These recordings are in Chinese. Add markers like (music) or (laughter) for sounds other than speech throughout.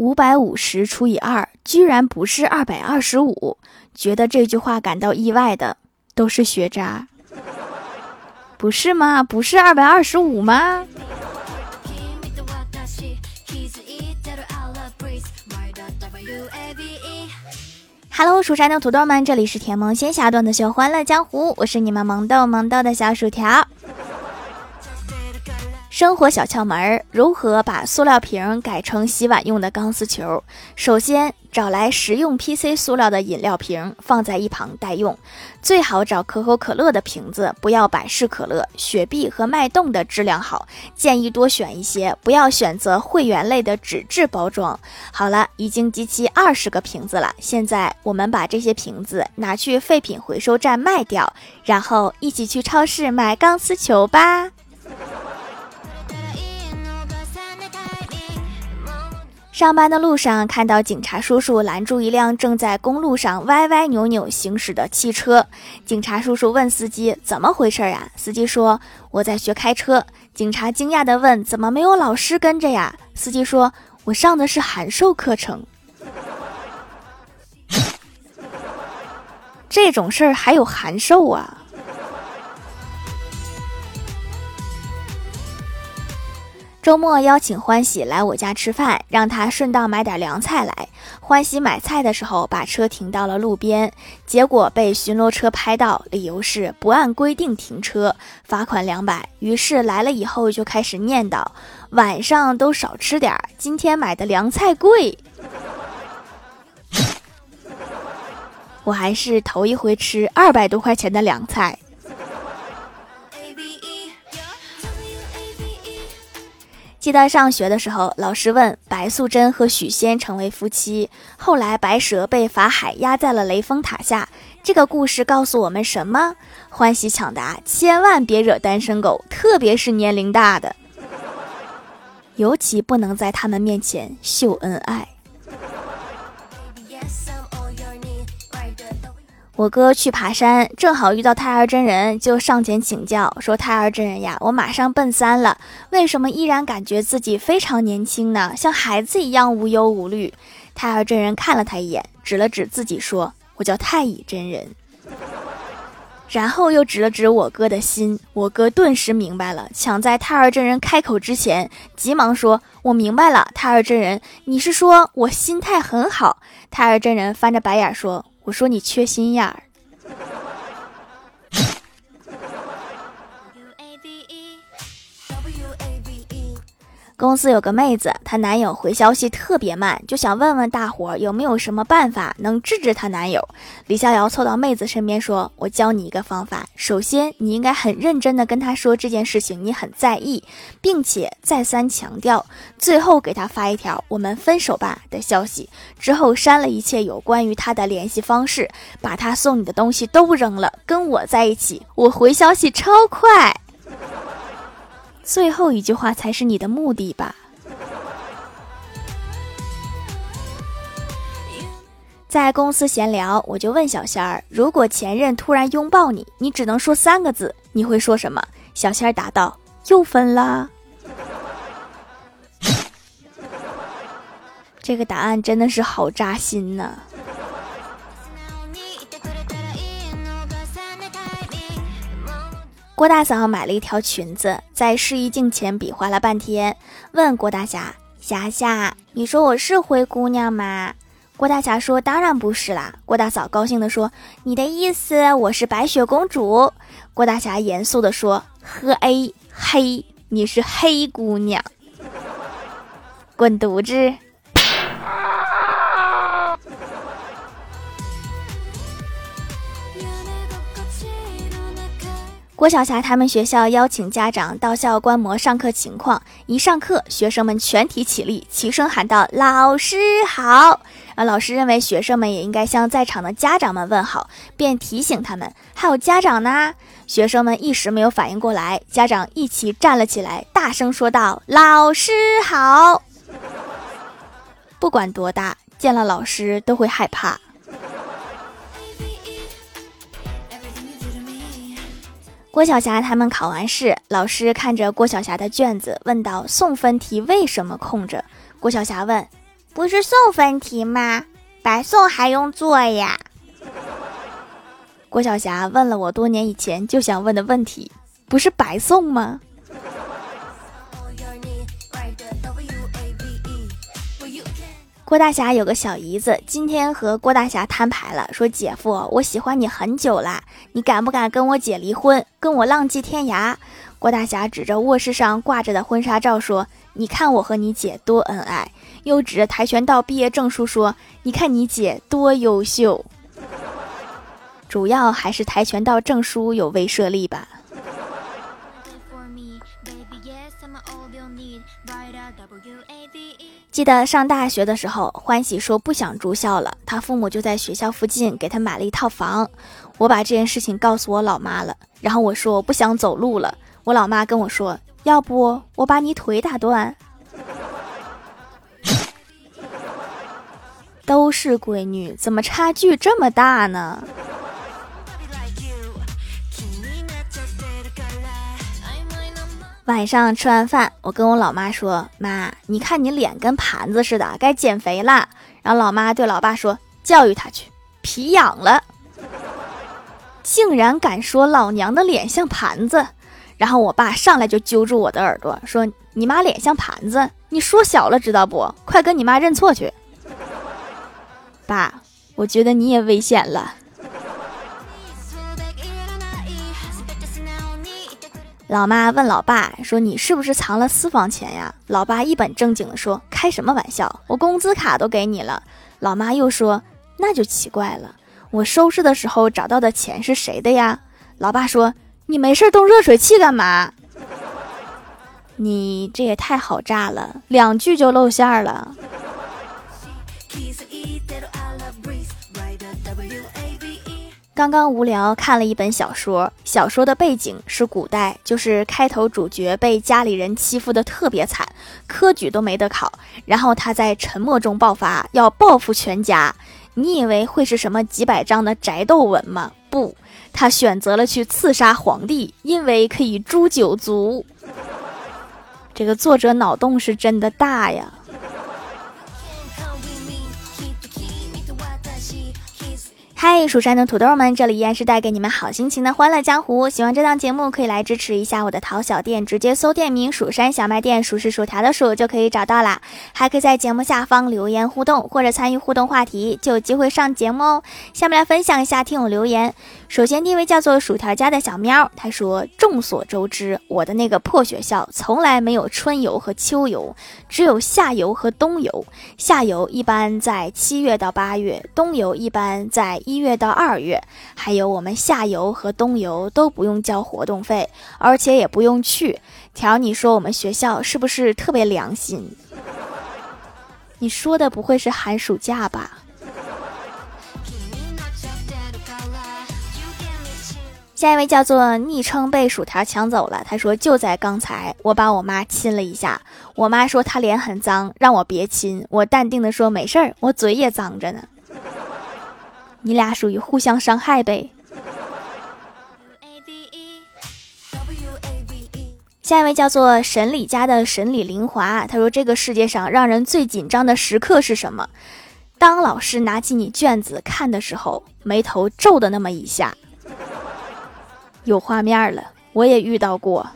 五百五十除以二居然不是二百二十五，觉得这句话感到意外的都是学渣，不是吗？不是二百二十五吗？Hello，蜀山的土豆们，这里是甜萌仙侠段的秀欢乐江湖，我是你们萌豆萌豆的小薯条。生活小窍门儿：如何把塑料瓶改成洗碗用的钢丝球？首先，找来食用 PC 塑料的饮料瓶放在一旁待用，最好找可口可乐的瓶子，不要百事可乐、雪碧和脉动的质量好，建议多选一些，不要选择会员类的纸质包装。好了，已经集齐二十个瓶子了，现在我们把这些瓶子拿去废品回收站卖掉，然后一起去超市买钢丝球吧。上班的路上，看到警察叔叔拦住一辆正在公路上歪歪扭扭行驶的汽车。警察叔叔问司机：“怎么回事呀？”司机说：“我在学开车。”警察惊讶地问：“怎么没有老师跟着呀？”司机说：“我上的是函授课程。” (laughs) 这种事儿还有函授啊？周末邀请欢喜来我家吃饭，让他顺道买点凉菜来。欢喜买菜的时候把车停到了路边，结果被巡逻车拍到，理由是不按规定停车，罚款两百。于是来了以后就开始念叨：晚上都少吃点，今天买的凉菜贵。(laughs) 我还是头一回吃二百多块钱的凉菜。记得上学的时候，老师问白素贞和许仙成为夫妻，后来白蛇被法海压在了雷峰塔下。这个故事告诉我们什么？欢喜抢答：千万别惹单身狗，特别是年龄大的，尤其不能在他们面前秀恩爱。我哥去爬山，正好遇到太二真人，就上前请教说：“太二真人呀，我马上奔三了，为什么依然感觉自己非常年轻呢？像孩子一样无忧无虑。”太二真人看了他一眼，指了指自己说：“我叫太乙真人。”然后又指了指我哥的心，我哥顿时明白了，抢在太二真人开口之前，急忙说：“我明白了，太二真人，你是说我心态很好？”太二真人翻着白眼说。我说你缺心眼儿。公司有个妹子，她男友回消息特别慢，就想问问大伙有没有什么办法能治治她男友。李逍遥凑到妹子身边说：“我教你一个方法，首先你应该很认真的跟他说这件事情你很在意，并且再三强调，最后给他发一条‘我们分手吧’的消息，之后删了一切有关于他的联系方式，把他送你的东西都扔了，跟我在一起，我回消息超快。”最后一句话才是你的目的吧？在公司闲聊，我就问小仙儿：“如果前任突然拥抱你，你只能说三个字，你会说什么？”小仙儿答道：“又分了。”这个答案真的是好扎心呐！郭大嫂买了一条裙子，在试衣镜前比划了半天，问郭大侠：“霞霞，你说我是灰姑娘吗？”郭大侠说：“当然不是啦。”郭大嫂高兴地说：“你的意思我是白雪公主？”郭大侠严肃地说：“呵 A 黑，你是黑姑娘，滚犊子！”郭晓霞他们学校邀请家长到校观摩上课情况。一上课，学生们全体起立，齐声喊道：“老师好！”啊，老师认为学生们也应该向在场的家长们问好，便提醒他们：“还有家长呢。”学生们一时没有反应过来，家长一起站了起来，大声说道：“老师好！”不管多大，见了老师都会害怕。郭晓霞他们考完试，老师看着郭晓霞的卷子，问道：“送分题为什么空着？”郭晓霞问：“不是送分题吗？白送还用做呀？郭晓霞问了我多年以前就想问的问题，不是白送吗？郭大侠有个小姨子，今天和郭大侠摊牌了，说：“姐夫，我喜欢你很久了，你敢不敢跟我姐离婚，跟我浪迹天涯？”郭大侠指着卧室上挂着的婚纱照说：“你看我和你姐多恩爱。”又指着跆拳道毕业证书说：“你看你姐多优秀。”主要还是跆拳道证书有威慑力吧。记得上大学的时候，欢喜说不想住校了，他父母就在学校附近给他买了一套房。我把这件事情告诉我老妈了，然后我说我不想走路了。我老妈跟我说，要不我把你腿打断。(laughs) 都是闺女，怎么差距这么大呢？晚上吃完饭，我跟我老妈说：“妈，你看你脸跟盘子似的，该减肥了。”然后老妈对老爸说：“教育他去，皮痒了。(laughs) ”竟然敢说老娘的脸像盘子！然后我爸上来就揪住我的耳朵说：“你妈脸像盘子，你说小了知道不？快跟你妈认错去。”爸，我觉得你也危险了。老妈问老爸说：“你是不是藏了私房钱呀？”老爸一本正经的说：“开什么玩笑，我工资卡都给你了。”老妈又说：“那就奇怪了，我收拾的时候找到的钱是谁的呀？”老爸说：“你没事动热水器干嘛？你这也太好炸了，两句就露馅了。”刚刚无聊看了一本小说，小说的背景是古代，就是开头主角被家里人欺负的特别惨，科举都没得考，然后他在沉默中爆发，要报复全家。你以为会是什么几百章的宅斗文吗？不，他选择了去刺杀皇帝，因为可以诛九族。这个作者脑洞是真的大呀。嗨，蜀山的土豆们，这里依然是带给你们好心情的欢乐江湖。喜欢这档节目，可以来支持一下我的淘小店，直接搜店名“蜀山小卖店”，数是薯条的数就可以找到啦。还可以在节目下方留言互动，或者参与互动话题，就有机会上节目哦。下面来分享一下听友留言。首先，第一位叫做薯条家的小喵，他说：“众所周知，我的那个破学校从来没有春游和秋游，只有夏游和冬游。夏游一般在七月到八月，冬游一般在。”一月到二月，还有我们夏游和冬游都不用交活动费，而且也不用去。条，你说我们学校是不是特别良心？你说的不会是寒暑假吧？下一位叫做昵称被薯条抢走了，他说就在刚才，我把我妈亲了一下，我妈说她脸很脏，让我别亲。我淡定的说没事儿，我嘴也脏着呢。你俩属于互相伤害呗。下一位叫做沈李家的沈李林华，他说：“这个世界上让人最紧张的时刻是什么？当老师拿起你卷子看的时候，眉头皱的那么一下。”有画面了，我也遇到过。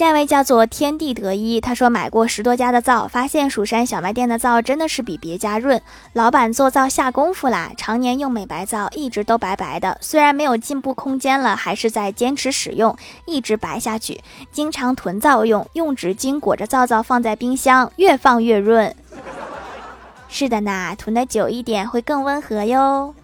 下一位叫做天地得一，他说买过十多家的皂，发现蜀山小卖店的皂真的是比别家润。老板做皂下功夫啦，常年用美白皂，一直都白白的。虽然没有进步空间了，还是在坚持使用，一直白下去。经常囤皂用，用纸巾裹着皂皂放在冰箱，越放越润。是的呢，囤的久一点会更温和哟。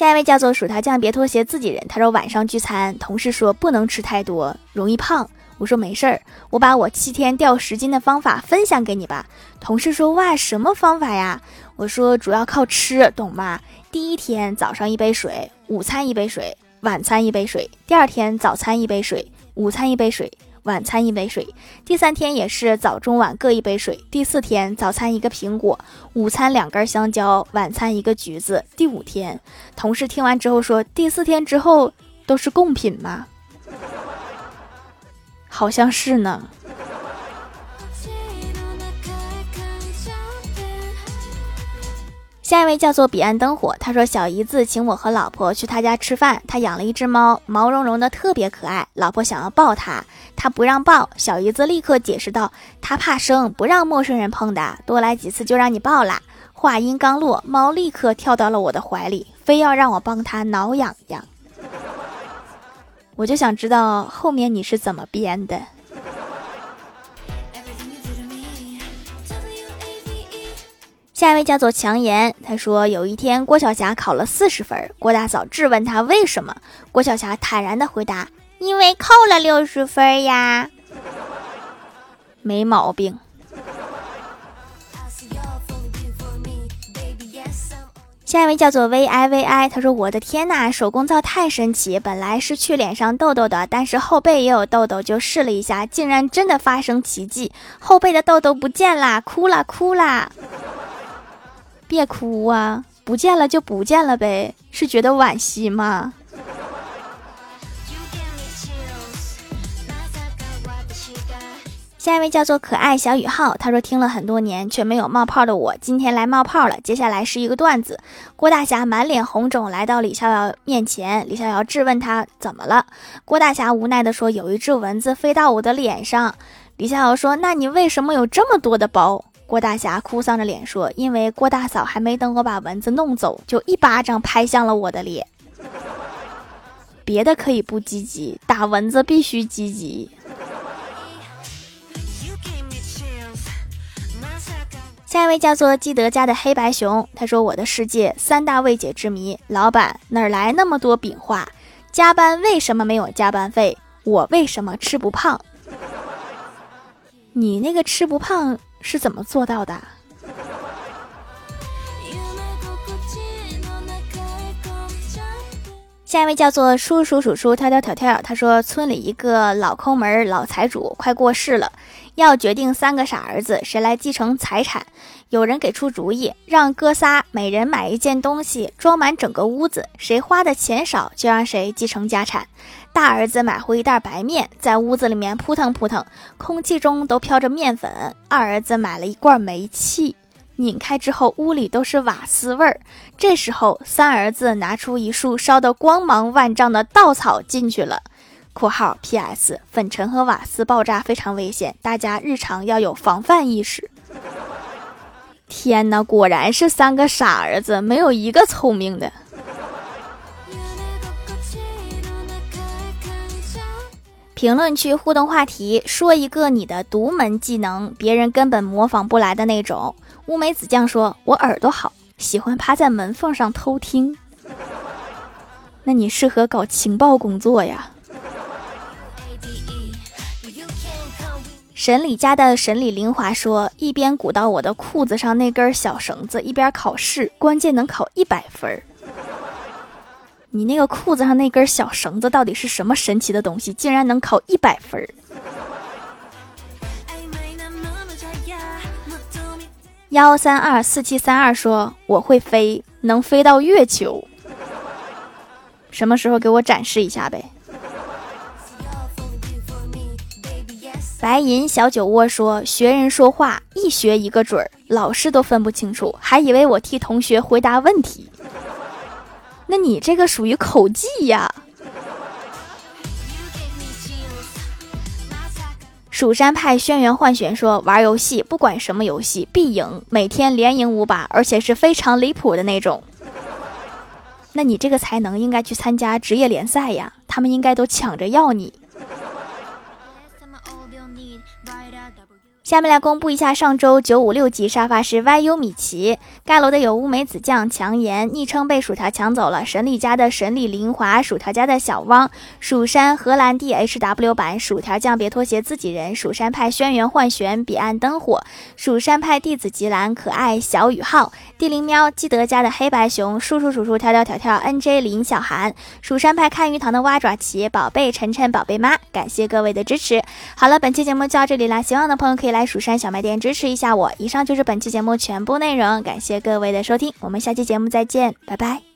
下一位叫做薯条酱，别拖鞋，自己人。他说晚上聚餐，同事说不能吃太多，容易胖。我说没事儿，我把我七天掉十斤的方法分享给你吧。同事说哇，什么方法呀？我说主要靠吃，懂吗？第一天早上一杯水，午餐一杯水，晚餐一杯水。第二天早餐一杯水，午餐一杯水。晚餐一杯水，第三天也是早中晚各一杯水。第四天早餐一个苹果，午餐两根香蕉，晚餐一个橘子。第五天，同事听完之后说：“第四天之后都是贡品吗？” (laughs) 好像是呢。下一位叫做彼岸灯火，他说小姨子请我和老婆去他家吃饭，他养了一只猫，毛茸茸的，特别可爱。老婆想要抱它，他不让抱。小姨子立刻解释道：“他怕生，不让陌生人碰的，多来几次就让你抱啦。”话音刚落，猫立刻跳到了我的怀里，非要让我帮它挠痒痒。我就想知道后面你是怎么编的。下一位叫做强言，他说有一天郭晓霞考了四十分，郭大嫂质问他为什么，郭晓霞坦然的回答：“因为扣了六十分呀。”没毛病。下一位叫做 V I V I，他说：“我的天呐，手工皂太神奇！本来是去脸上痘痘的，但是后背也有痘痘，就试了一下，竟然真的发生奇迹，后背的痘痘不见啦！哭啦哭啦！别哭啊，不见了就不见了呗，是觉得惋惜吗？”下一位叫做可爱小雨浩，他说听了很多年却没有冒泡的我，今天来冒泡了。接下来是一个段子：郭大侠满脸红肿来到李逍遥面前，李逍遥质问他怎么了。郭大侠无奈的说：“有一只蚊子飞到我的脸上。”李逍遥说：“那你为什么有这么多的包？”郭大侠哭丧着脸说：“因为郭大嫂还没等我把蚊子弄走，就一巴掌拍向了我的脸。别的可以不积极，打蚊子必须积极。”下一位叫做基德家的黑白熊，他说：“我的世界三大未解之谜，老板哪来那么多饼画？加班为什么没有加班费？我为什么吃不胖？你那个吃不胖是怎么做到的？”下一位叫做叔叔叔叔跳跳跳跳，他说：“村里一个老抠门老财主快过世了。”要决定三个傻儿子谁来继承财产，有人给出主意，让哥仨每人买一件东西，装满整个屋子，谁花的钱少就让谁继承家产。大儿子买回一袋白面，在屋子里面扑腾扑腾，空气中都飘着面粉。二儿子买了一罐煤气，拧开之后屋里都是瓦斯味儿。这时候三儿子拿出一束烧得光芒万丈的稻草进去了。括号 P.S. 粉尘和瓦斯爆炸非常危险，大家日常要有防范意识。天哪，果然是三个傻儿子，没有一个聪明的。评论区互动话题：说一个你的独门技能，别人根本模仿不来的那种。乌梅子酱说：“我耳朵好，喜欢趴在门缝上偷听。”那你适合搞情报工作呀。沈礼家的沈礼林华说：“一边鼓捣我的裤子上那根小绳子，一边考试，关键能考一百分儿。你那个裤子上那根小绳子到底是什么神奇的东西，竟然能考一百分儿？”幺三二四七三二说：“我会飞，能飞到月球。什么时候给我展示一下呗？”白银小酒窝说：“学人说话一学一个准儿，老师都分不清楚，还以为我替同学回答问题。那你这个属于口技呀。”蜀山派轩辕幻玄说：“玩游戏不管什么游戏必赢，每天连赢五把，而且是非常离谱的那种。那你这个才能应该去参加职业联赛呀，他们应该都抢着要你。”下面来公布一下上周九五六级沙发是 YU 米奇盖楼的有乌梅子酱、强颜，昵称被薯条抢走了。神里家的神里林华，薯条家的小汪，蜀山荷兰弟 HW 版薯条酱别拖鞋自己人，蜀山派轩辕幻玄彼岸灯火，蜀山派弟子吉兰可爱小雨浩，地灵喵基德家的黑白熊，叔叔叔叔跳跳跳跳 NJ 林小涵，蜀山派看鱼塘的蛙爪奇宝贝晨晨宝贝妈，感谢各位的支持。好了，本期节目就到这里啦，喜欢的朋友可以来来。蜀山小卖店支持一下我。以上就是本期节目全部内容，感谢各位的收听，我们下期节目再见，拜拜。